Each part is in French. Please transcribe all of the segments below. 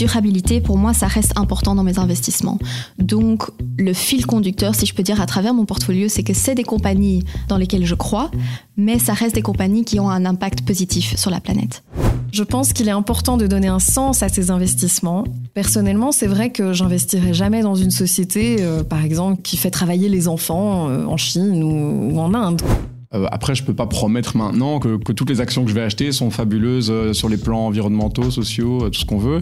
durabilité, pour moi, ça reste important dans mes investissements. Donc, le fil conducteur, si je peux dire, à travers mon portfolio, c'est que c'est des compagnies dans lesquelles je crois, mais ça reste des compagnies qui ont un impact positif sur la planète. Je pense qu'il est important de donner un sens à ces investissements. Personnellement, c'est vrai que j'investirai jamais dans une société, euh, par exemple, qui fait travailler les enfants euh, en Chine ou, ou en Inde. Euh, après, je peux pas promettre maintenant que, que, toutes les actions que je vais acheter sont fabuleuses euh, sur les plans environnementaux, sociaux, euh, tout ce qu'on veut.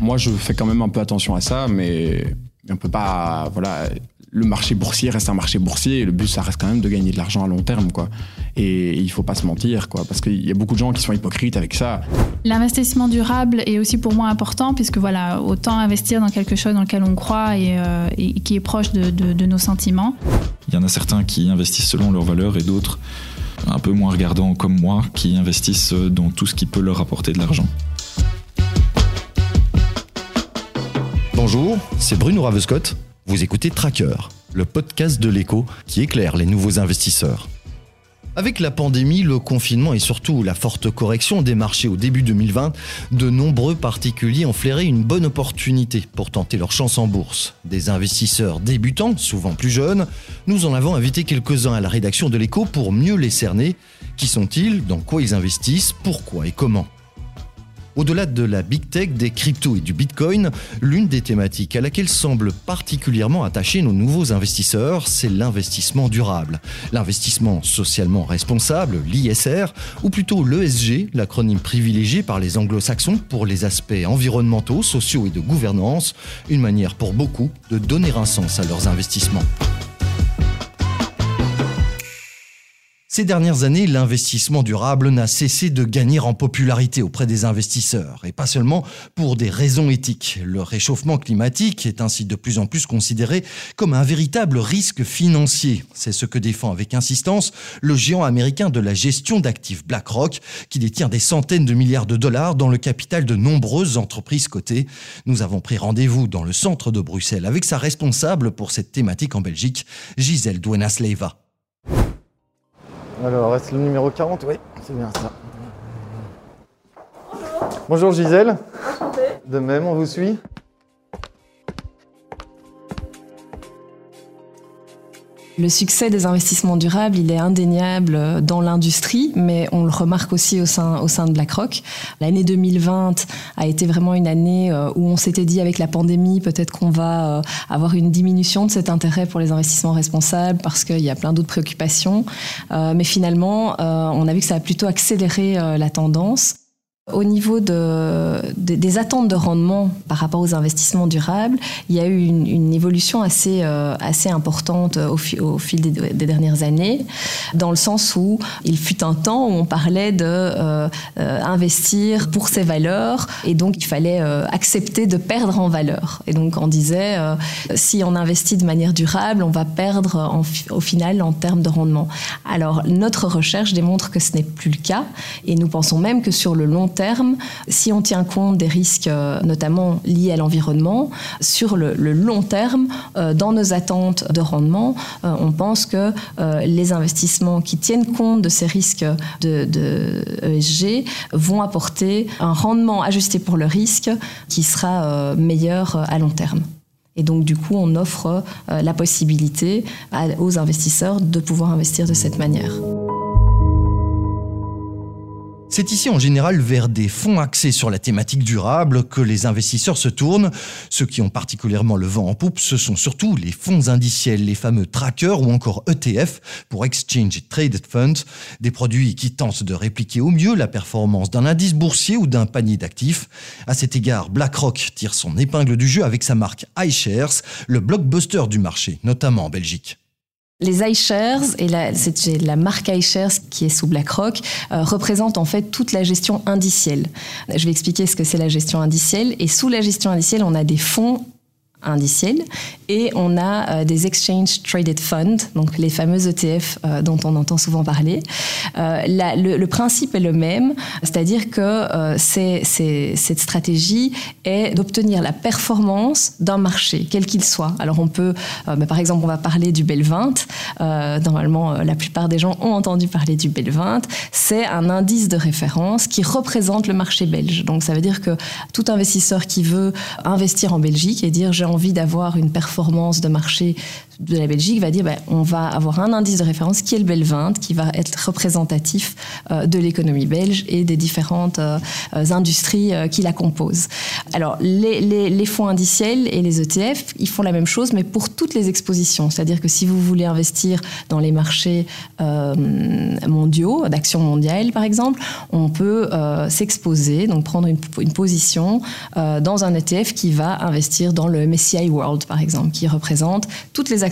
Moi, je fais quand même un peu attention à ça, mais on peut pas, voilà, le marché boursier reste un marché boursier et le but ça reste quand même de gagner de l'argent à long terme quoi. Et il faut pas se mentir quoi parce qu'il y a beaucoup de gens qui sont hypocrites avec ça. L'investissement durable est aussi pour moi important puisque voilà autant investir dans quelque chose dans lequel on croit et, euh, et qui est proche de, de, de nos sentiments. Il y en a certains qui investissent selon leurs valeurs et d'autres un peu moins regardants comme moi qui investissent dans tout ce qui peut leur apporter de l'argent. Bonjour, c'est Bruno Ravescott. Vous écoutez Tracker, le podcast de l'écho qui éclaire les nouveaux investisseurs. Avec la pandémie, le confinement et surtout la forte correction des marchés au début 2020, de nombreux particuliers ont flairé une bonne opportunité pour tenter leur chance en bourse. Des investisseurs débutants, souvent plus jeunes, nous en avons invité quelques-uns à la rédaction de l'écho pour mieux les cerner. Qui sont-ils? Dans quoi ils investissent? Pourquoi et comment? Au-delà de la big tech, des cryptos et du bitcoin, l'une des thématiques à laquelle semblent particulièrement attachés nos nouveaux investisseurs, c'est l'investissement durable. L'investissement socialement responsable, l'ISR, ou plutôt l'ESG, l'acronyme privilégié par les anglo-saxons pour les aspects environnementaux, sociaux et de gouvernance, une manière pour beaucoup de donner un sens à leurs investissements. Ces dernières années, l'investissement durable n'a cessé de gagner en popularité auprès des investisseurs, et pas seulement pour des raisons éthiques. Le réchauffement climatique est ainsi de plus en plus considéré comme un véritable risque financier. C'est ce que défend avec insistance le géant américain de la gestion d'actifs BlackRock, qui détient des centaines de milliards de dollars dans le capital de nombreuses entreprises cotées. Nous avons pris rendez-vous dans le centre de Bruxelles avec sa responsable pour cette thématique en Belgique, Gisèle Duenas-Leiva. Alors, reste le numéro 40 Oui, c'est bien ça. Bonjour. Bonjour Gisèle. Enchantée. De même, on vous suit. Le succès des investissements durables, il est indéniable dans l'industrie, mais on le remarque aussi au sein, au sein de BlackRock. L'année 2020 a été vraiment une année où on s'était dit avec la pandémie, peut-être qu'on va avoir une diminution de cet intérêt pour les investissements responsables parce qu'il y a plein d'autres préoccupations. Mais finalement, on a vu que ça a plutôt accéléré la tendance. Au niveau de, de, des attentes de rendement par rapport aux investissements durables, il y a eu une, évolution assez, euh, importante au, fi, au fil des, dernières années, dans le sens où il fut un temps où on parlait de euh, euh, pour ses valeurs, et donc il fallait euh, accepter de perdre en valeur. Et donc on disait, euh, si on investit de manière durable, on va perdre au final en termes de rendement. Alors notre recherche démontre que ce n'est plus le cas, et nous pensons même que sur le long terme, si on tient compte des risques notamment liés à l'environnement, sur le, long terme, euh, dans nos attentes de rendement, euh, on pense que euh, les investissements qui tiennent compte de ces risques de, de ESG vont apporter un rendement ajusté pour le risque qui sera meilleur à long terme. Et donc, du coup, on offre la possibilité aux investisseurs de pouvoir investir de cette manière. C'est ici en général vers des fonds axés sur la thématique durable que les investisseurs se tournent. Ceux qui ont particulièrement le vent en poupe, ce sont surtout les fonds indiciels, les fameux trackers ou encore ETF pour Exchange Traded Funds, des produits qui tentent de répliquer au mieux la performance d'un indice boursier ou d'un panier d'actifs. À cet égard, BlackRock tire son épingle du jeu avec sa marque iShares, le blockbuster du marché, notamment en Belgique. Les iShares et la, la marque iShares qui est sous BlackRock euh, représentent en fait toute la gestion indicielle. Je vais expliquer ce que c'est la gestion indicielle. Et sous la gestion indicielle, on a des fonds indiciels et on a euh, des Exchange Traded Funds, donc les fameux ETF euh, dont on entend souvent parler. Euh, le, principe est le même, c'est-à-dire que cette stratégie est d'obtenir la performance d'un marché, quel qu'il soit. Alors on peut, bah, par exemple, on va parler du Bel 20. normalement, la plupart des gens ont entendu parler du Bel 20. C'est un indice de référence qui représente le marché belge. Donc ça veut dire que tout investisseur qui veut investir en Belgique et dire j'ai envie d'avoir une performance de marché de la Belgique va dire ben, on va avoir un indice de référence qui est le Bel 20, qui va être représentatif euh, de l'économie belge et des différentes euh, industries euh, qui la composent. Alors, les, les, fonds indiciels et les ETF, ils font la même chose, mais pour toutes les expositions. C'est-à-dire que si vous voulez investir dans les marchés mondiaux, d'actions mondiales par exemple, on peut s'exposer, donc prendre une, une position dans un ETF qui va investir dans le MSCI World par exemple, qui représente toutes les actions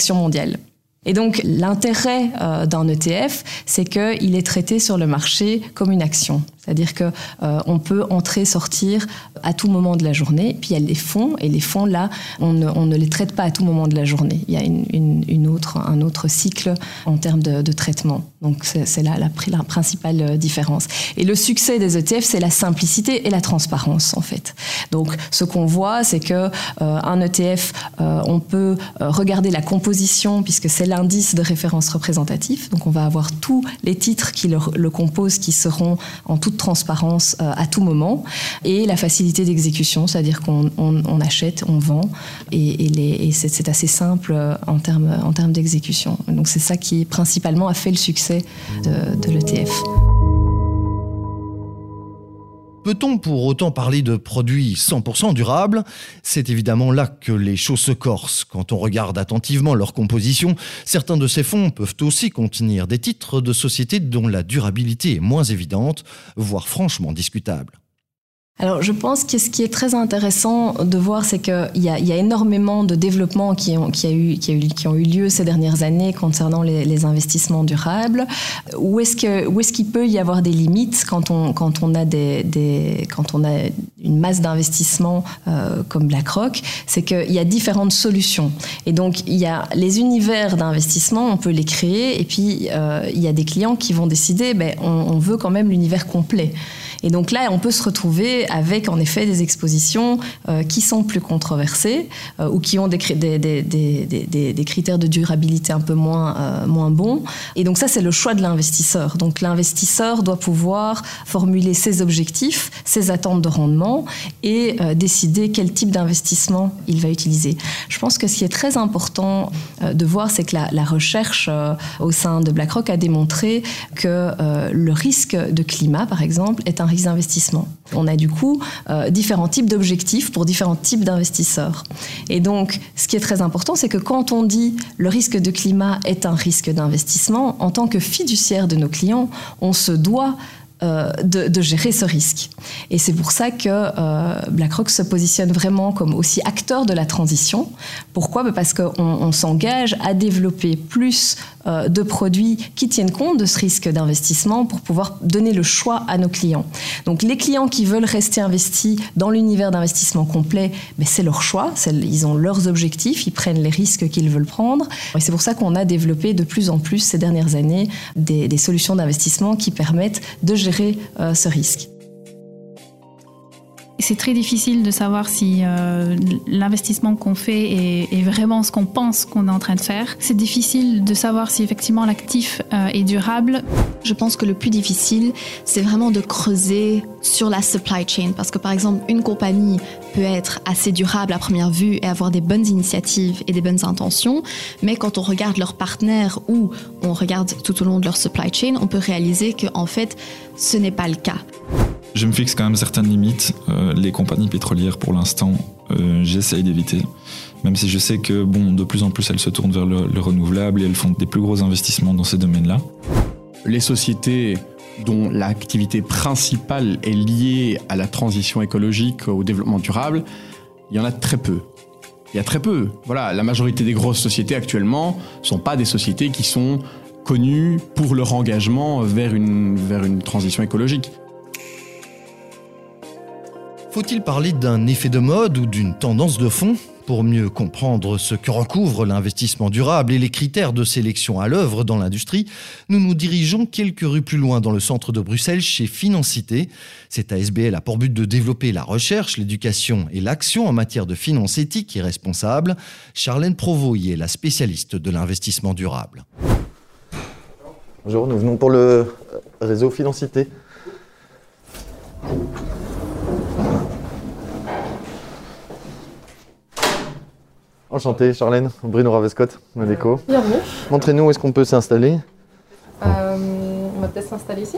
Et donc l'intérêt euh, d'un ETF, c'est qu'il est traité sur le marché comme une action. C'est-à-dire que euh, on peut entrer, sortir à tout moment de la journée. Puis il y a les fonds, et les fonds là, on ne, les traite pas à tout moment de la journée. Il y a une, autre, un autre cycle en termes de, traitement. Donc c'est là la, principale euh, différence. Et le succès des ETF, c'est la simplicité et la transparence en fait. Donc ce qu'on voit, c'est que euh, un ETF, on peut regarder la composition puisque c'est l'indice de référence représentatif. Donc on va avoir tous les titres qui le, le composent qui seront en toute transparence euh, à tout moment et la facilité d'exécution, c'est-à-dire qu'on achète, on vend et, c'est assez simple euh, en termes en termes d'exécution. Donc c'est ça qui principalement a fait le succès de, de l'ETF. Peut-on pour autant parler de produits 100% durables? C'est évidemment là que les choses se corsent. Quand on regarde attentivement leur composition, certains de ces fonds peuvent aussi contenir des titres de sociétés dont la durabilité est moins évidente, voire franchement discutable. Alors, je pense que ce qui est très intéressant de voir, c'est qu'il y, y, a énormément de développements qui ont, qui, a eu, qui, a eu, qui ont eu lieu ces dernières années concernant les, les investissements durables. Où est-ce qu'il peut y avoir des limites quand on, quand on a des, des quand on a une masse d'investissement euh, comme BlackRock? C'est qu'il y a différentes solutions. Et donc, il y a les univers d'investissement, on peut les créer, et puis euh, il y a des clients qui vont décider, ben, on, on veut quand même l'univers complet. Et donc là, on peut se retrouver avec en effet des expositions euh, qui sont plus controversées euh, ou qui ont des, critères de durabilité un peu moins, euh, moins bons. Et donc ça, c'est le choix de l'investisseur. Donc l'investisseur doit pouvoir formuler ses objectifs, ses attentes de rendement et décider quel type d'investissement il va utiliser. Je pense que ce qui est très important de voir, c'est que la, la recherche au sein de BlackRock a démontré que le risque de climat, par exemple, est un risque d'investissement. On a du coup euh, différents types d'objectifs pour différents types d'investisseurs. Et donc, ce qui est très important, c'est que quand on dit le risque de climat est un risque d'investissement, en tant que fiduciaire de nos clients, on se doit euh, de, gérer ce risque. Et c'est pour ça que euh, BlackRock se positionne vraiment comme aussi acteur de la transition. Pourquoi? Parce qu'on s'engage à développer plus euh, de produits qui tiennent compte de ce risque d'investissement pour pouvoir donner le choix à nos clients. Donc les clients qui veulent rester investis dans l'univers d'investissement complet, bah, c'est leur choix, ils ont leurs objectifs, ils prennent les risques qu'ils veulent prendre. Et c'est pour ça qu'on a développé de plus en plus ces dernières années des, des solutions d'investissement qui permettent de gérer euh, ce risque. C'est très difficile de savoir si euh, l'investissement qu'on fait est, vraiment ce qu'on pense qu'on est en train de faire. C'est difficile de savoir si effectivement l'actif euh, est durable. Je pense que le plus difficile, c'est vraiment de creuser sur la supply chain. Parce que par exemple, une compagnie peut être assez durable à première vue et avoir des bonnes initiatives et des bonnes intentions. Mais quand on regarde leurs partenaires ou on regarde tout au long de leur supply chain, on peut réaliser qu'en fait, ce n'est pas le cas. Je me fixe quand même certaines limites. Euh, les compagnies pétrolières, pour l'instant, euh, j'essaye d'éviter. Même si je sais que, de plus en plus, elles se tournent vers le, renouvelable et elles font des plus gros investissements dans ces domaines-là. Les sociétés dont l'activité principale est liée à la transition écologique, au développement durable, il y en a très peu. Il y a très peu. Voilà, la majorité des grosses sociétés actuellement ne sont pas des sociétés qui sont connues pour leur engagement vers une, vers une transition écologique. Faut-il parler d'un effet de mode ou d'une tendance de fond Pour mieux comprendre ce que recouvre l'investissement durable et les critères de sélection à l'œuvre dans l'industrie, nous nous dirigeons quelques rues plus loin dans le centre de Bruxelles chez Financité. Cette ASBL a pour but de développer la recherche, l'éducation et l'action en matière de finances éthiques et responsables. Charlène Provost y est la spécialiste de l'investissement durable. Bonjour, nous venons pour le réseau Financité. Enchanté, Charlène, Bruno Ravescott, Modeco. Bienvenue. Montrez-nous où est-ce qu'on peut s'installer. Euh, on va peut-être s'installer ici.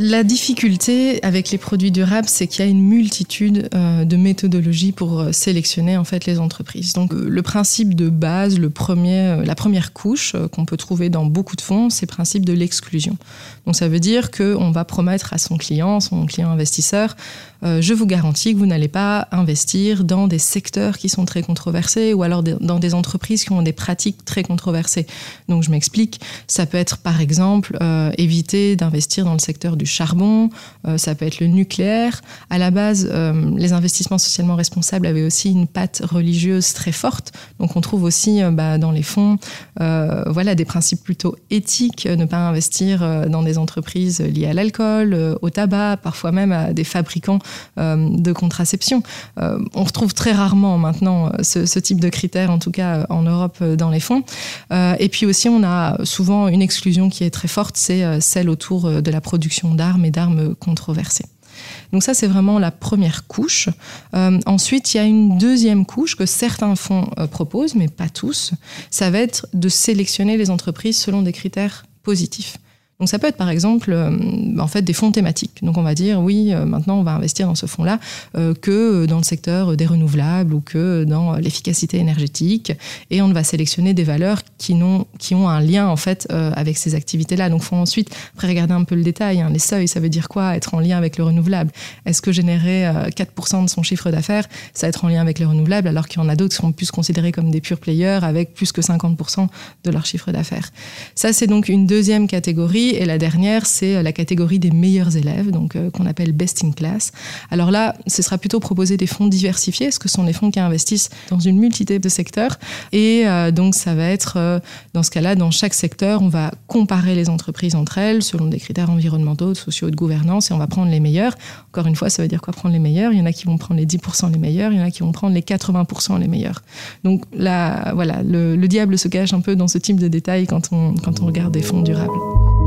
La difficulté avec les produits durables, c'est qu'il y a une multitude euh, de méthodologies pour euh, sélectionner en fait les entreprises. Donc euh, le principe de base, le premier, la première couche qu'on peut trouver dans beaucoup de fonds, c'est le principe de l'exclusion. Donc ça veut dire qu'on va promettre à son client, son client investisseur, je vous garantis que vous n'allez pas investir dans des secteurs qui sont très controversés ou alors dans des entreprises qui ont des pratiques très controversées. Donc je m'explique, ça peut être par exemple éviter d'investir dans le secteur du charbon, euh, ça peut être le nucléaire. À la base, euh, les investissements socialement responsables avaient aussi une patte religieuse très forte. Donc on trouve aussi euh, bah, dans les fonds voilà, des principes plutôt éthiques, ne pas investir dans des entreprises liées à l'alcool, au tabac, parfois même à des fabricants de contraception. on retrouve très rarement maintenant ce, ce, type de critères, en tout cas en Europe, dans les fonds. et puis aussi, on a souvent une exclusion qui est très forte, c'est celle autour de la production d'armes et d'armes controversées. Donc ça, c'est vraiment la première couche. Euh, ensuite, il y a une deuxième couche que certains fonds euh, proposent, mais pas tous. Ça va être de sélectionner les entreprises selon des critères positifs. Donc ça peut être par exemple euh, en fait des fonds thématiques. Donc on va dire oui, euh, maintenant on va investir dans ce fonds-là euh, que dans le secteur des renouvelables ou que dans l'efficacité énergétique et on va sélectionner des valeurs qui, n'ont, qui ont un lien en fait avec ces activités-là. Donc faut ensuite après regarder un peu le détail. Hein. Les seuils, ça veut dire quoi? Être en lien avec le renouvelable. Est-ce que générer 4% de son chiffre d'affaires, ça être en lien avec le renouvelable alors qu'il y en a d'autres qui sont plus considérés comme des pure players avec plus que 50% de leur chiffre d'affaires? Ça c'est donc une deuxième catégorie et la dernière, c'est euh, la catégorie des meilleurs élèves, donc euh, qu'on appelle best in class. Alors là, ce sera plutôt proposer des fonds diversifiés, ce que sont des fonds qui investissent dans une multitude de secteurs? Et euh, donc ça va être, dans ce cas-là, dans chaque secteur, on va comparer les entreprises entre elles selon des critères environnementaux, sociaux et de gouvernance, et on va prendre les meilleurs. Encore une fois, ça veut dire quoi prendre les meilleurs? Il y en a qui vont prendre les 10% les meilleurs, il y en a qui vont prendre les 80% les meilleurs. Donc là, voilà, le, le diable se cache un peu dans ce type de détails quand on, quand on regarde des fonds durables.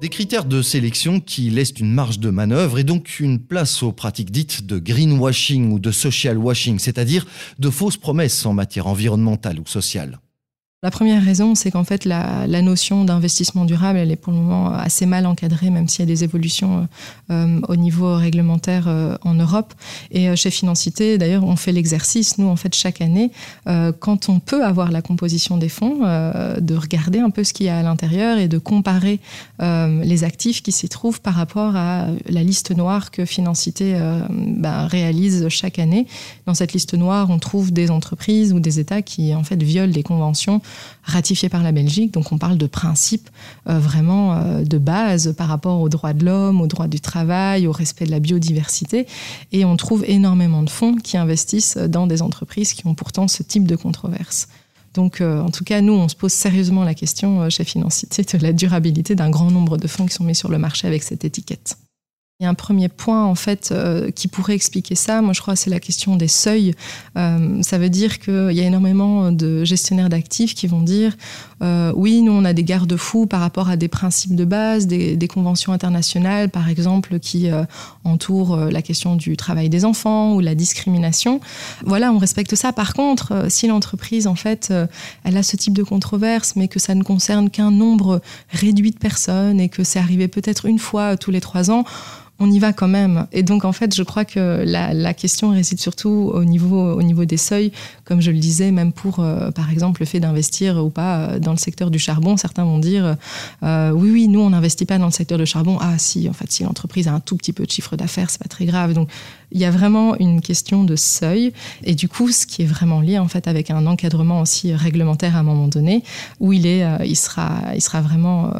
Des critères de sélection qui laissent une marge de manœuvre et donc une place aux pratiques dites de greenwashing ou de social washing, c'est-à-dire de fausses promesses en matière environnementale ou sociale. La première raison, c'est qu'en fait, la, la notion d'investissement durable, elle est pour le moment assez mal encadrée, même s'il y a des évolutions euh, au niveau réglementaire euh, en Europe. Et euh, chez Financité, d'ailleurs, on fait l'exercice, nous, en fait, chaque année, euh, quand on peut avoir la composition des fonds, euh, de regarder un peu ce qu'il y a à l'intérieur et de comparer euh, les actifs qui s'y trouvent par rapport à la liste noire que Financité bah, réalise chaque année. Dans cette liste noire, on trouve des entreprises ou des États qui, en fait, violent des conventions ratifié par la Belgique. Donc on parle de principes euh, vraiment euh, de base par rapport aux droits de l'homme, aux droits du travail, au respect de la biodiversité. Et on trouve énormément de fonds qui investissent dans des entreprises qui ont pourtant ce type de controverse. Donc, euh, en tout cas, nous, on se pose sérieusement la question chez Financité de la durabilité d'un grand nombre de fonds qui sont mis sur le marché avec cette étiquette. Il y a un premier point en fait euh, qui pourrait expliquer ça. Moi, je crois c'est la question des seuils. Euh, ça veut dire qu'il y a énormément de gestionnaires d'actifs qui vont dire euh, oui, nous on a des garde-fous par rapport à des principes de base, des, des conventions internationales, par exemple, qui entourent la question du travail des enfants ou la discrimination. Voilà, on respecte ça. Par contre, si l'entreprise en fait elle a ce type de controverse, mais que ça ne concerne qu'un nombre réduit de personnes et que c'est arrivé peut-être une fois tous les trois ans on y va quand même. Et donc, en fait, je crois que la, question réside surtout au niveau, au niveau des seuils, comme je le disais, même pour, euh, par exemple, le fait d'investir ou pas euh, dans le secteur du charbon. Certains vont dire, euh, oui, oui, nous, on n'investit pas dans le secteur du charbon. Ah, si, en fait, si l'entreprise a un tout petit peu de chiffre d'affaires, c'est pas très grave. Donc, il y a vraiment une question de seuil et du coup, ce qui est vraiment lié en fait avec un encadrement aussi réglementaire à un moment donné, où il est, il sera, il sera vraiment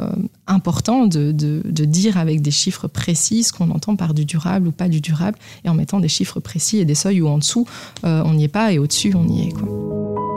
important de, dire avec des chiffres précis ce qu'on entend par du durable ou pas du durable, et en mettant des chiffres précis et des seuils où en dessous on n'y est pas et au-dessus on y est.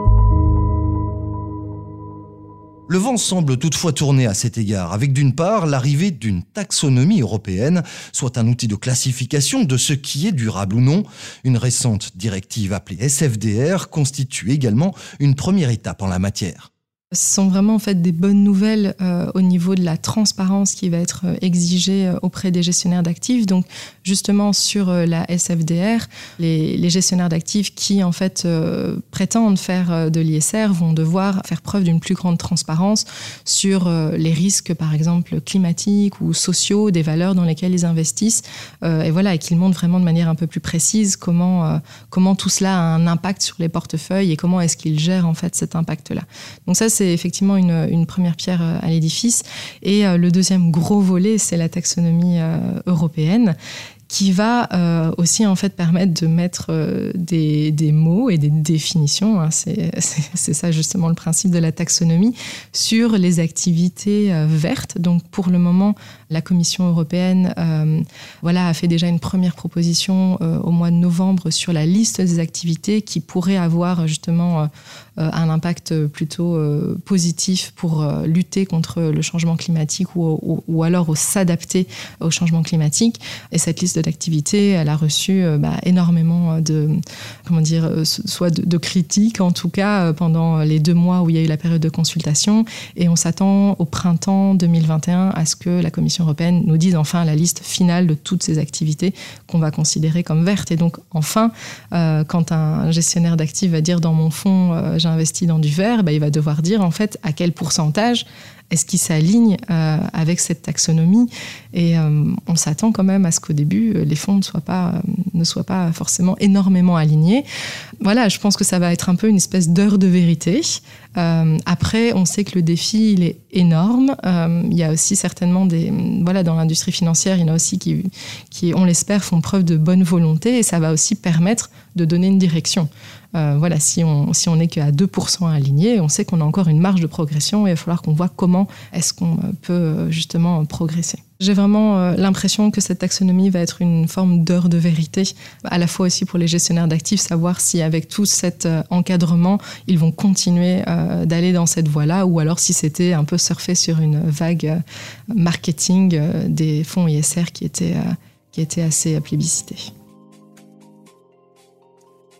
Le vent semble toutefois tourner à cet égard, avec d'une part l'arrivée d'une taxonomie européenne, soit un outil de classification de ce qui est durable ou non. Une récente directive appelée SFDR constitue également une première étape en la matière. Ce sont vraiment en fait des bonnes nouvelles euh, au niveau de la transparence qui va être euh, exigée euh, auprès des gestionnaires d'actifs. Donc justement sur la SFDR, les, gestionnaires d'actifs qui en fait prétendent faire de l'ISR vont devoir faire preuve d'une plus grande transparence sur les risques par exemple climatiques ou sociaux des valeurs dans lesquelles ils investissent. et voilà et qu'ils montrent vraiment de manière un peu plus précise comment comment tout cela a un impact sur les portefeuilles et comment est-ce qu'ils gèrent en fait cet impact là. Donc ça c'est c'est effectivement une, première pierre euh, à l'édifice. Et euh, le deuxième gros volet, c'est la taxonomie euh, européenne qui va aussi en fait permettre de mettre des, mots et des définitions, hein, c'est ça justement le principe de la taxonomie, sur les activités vertes. Donc pour le moment, la Commission européenne voilà, a fait déjà une première proposition au mois de novembre sur la liste des activités qui pourraient avoir justement un impact plutôt positif pour lutter contre le changement climatique ou, ou, alors s'adapter au changement climatique. Et cette liste d'activité, elle a reçu bah, énormément de, comment dire, soit de, critiques, en tout cas pendant les deux mois où il y a eu la période de consultation. Et on s'attend au printemps 2021 à ce que la Commission européenne nous dise enfin la liste finale de toutes ces activités qu'on va considérer comme vertes. Et donc, enfin, euh, quand un gestionnaire d'actifs va dire dans mon fonds, euh, j'ai investi dans du vert, bah, il va devoir dire en fait à quel pourcentage est-ce qu'il s'aligne euh, avec cette taxonomie Et euh, on s'attend quand même à ce qu'au début, les fonds ne soient, pas, euh, ne soient pas forcément énormément alignés. Voilà, je pense que ça va être un peu une espèce d'heure de vérité. Euh, après, on sait que le défi, il est énorme. Euh, il y a aussi certainement des... Voilà, dans l'industrie financière, il y en a aussi qui, qui on l'espère, font preuve de bonne volonté et ça va aussi permettre de donner une direction. Euh, voilà, si on si on n'est qu'à 2% aligné, on sait qu'on a encore une marge de progression et il va falloir qu'on voit comment est-ce qu'on peut justement progresser. J'ai vraiment euh, l'impression que cette taxonomie va être une forme d'heure de vérité, à la fois aussi pour les gestionnaires d'actifs, savoir si avec tout cet euh, encadrement, ils vont continuer euh, d'aller dans cette voie-là, ou alors si c'était un peu surfer sur une vague euh, marketing euh, des fonds ISR qui était, euh, qui était assez.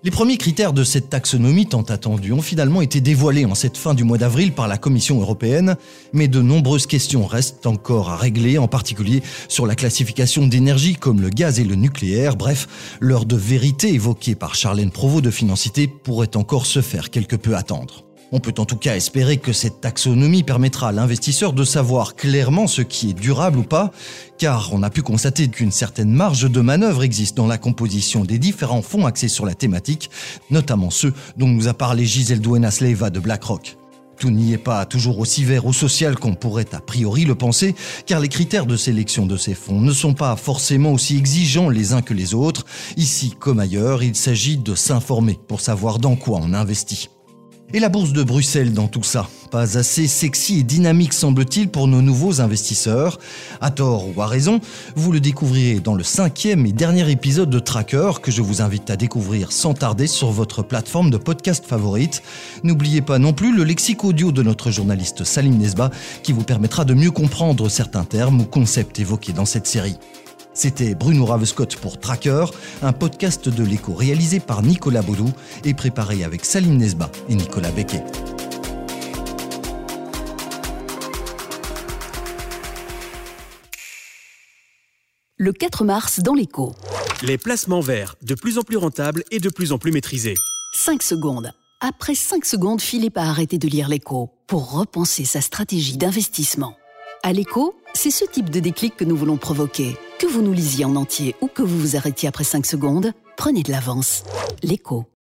Les premiers critères de cette taxonomie tant attendue ont finalement été dévoilés en cette fin du mois d'avril par la Commission européenne, mais de nombreuses questions restent encore à régler, en particulier sur la classification d'énergie comme le gaz et le nucléaire. Bref, l'heure de vérité évoquée par Charlène Provost de Financité pourrait encore se faire quelque peu attendre. On peut en tout cas espérer que cette taxonomie permettra à l'investisseur de savoir clairement ce qui est durable ou pas, car on a pu constater qu'une certaine marge de manœuvre existe dans la composition des différents fonds axés sur la thématique, notamment ceux dont nous a parlé Gisèle Duenas-Leiva de BlackRock. Tout n'y est pas toujours aussi vert ou social qu'on pourrait a priori le penser, car les critères de sélection de ces fonds ne sont pas forcément aussi exigeants les uns que les autres. Ici comme ailleurs, il s'agit de s'informer pour savoir dans quoi on investit. Et la bourse de Bruxelles dans tout ça? Pas assez sexy et dynamique semble-t-il pour nos nouveaux investisseurs. À tort ou à raison, vous le découvrirez dans le cinquième et dernier épisode de Tracker que je vous invite à découvrir sans tarder sur votre plateforme de podcast favorite. N'oubliez pas non plus le lexique audio de notre journaliste Salim Nesba qui vous permettra de mieux comprendre certains termes ou concepts évoqués dans cette série. C'était Bruno Ravescott pour Tracker, un podcast de l'écho réalisé par Nicolas Baudou et préparé avec Salim Nesba et Nicolas Becquet. Le 4 mars dans l'écho. Les placements verts, de plus en plus rentables et de plus en plus maîtrisés. 5 secondes. Après 5 secondes, Philippe a arrêté de lire l'écho pour repenser sa stratégie d'investissement. À l'écho, c'est ce type de déclic que nous voulons provoquer. Que vous nous lisiez en entier ou que vous vous arrêtiez après 5 secondes, prenez de l'avance. L'écho.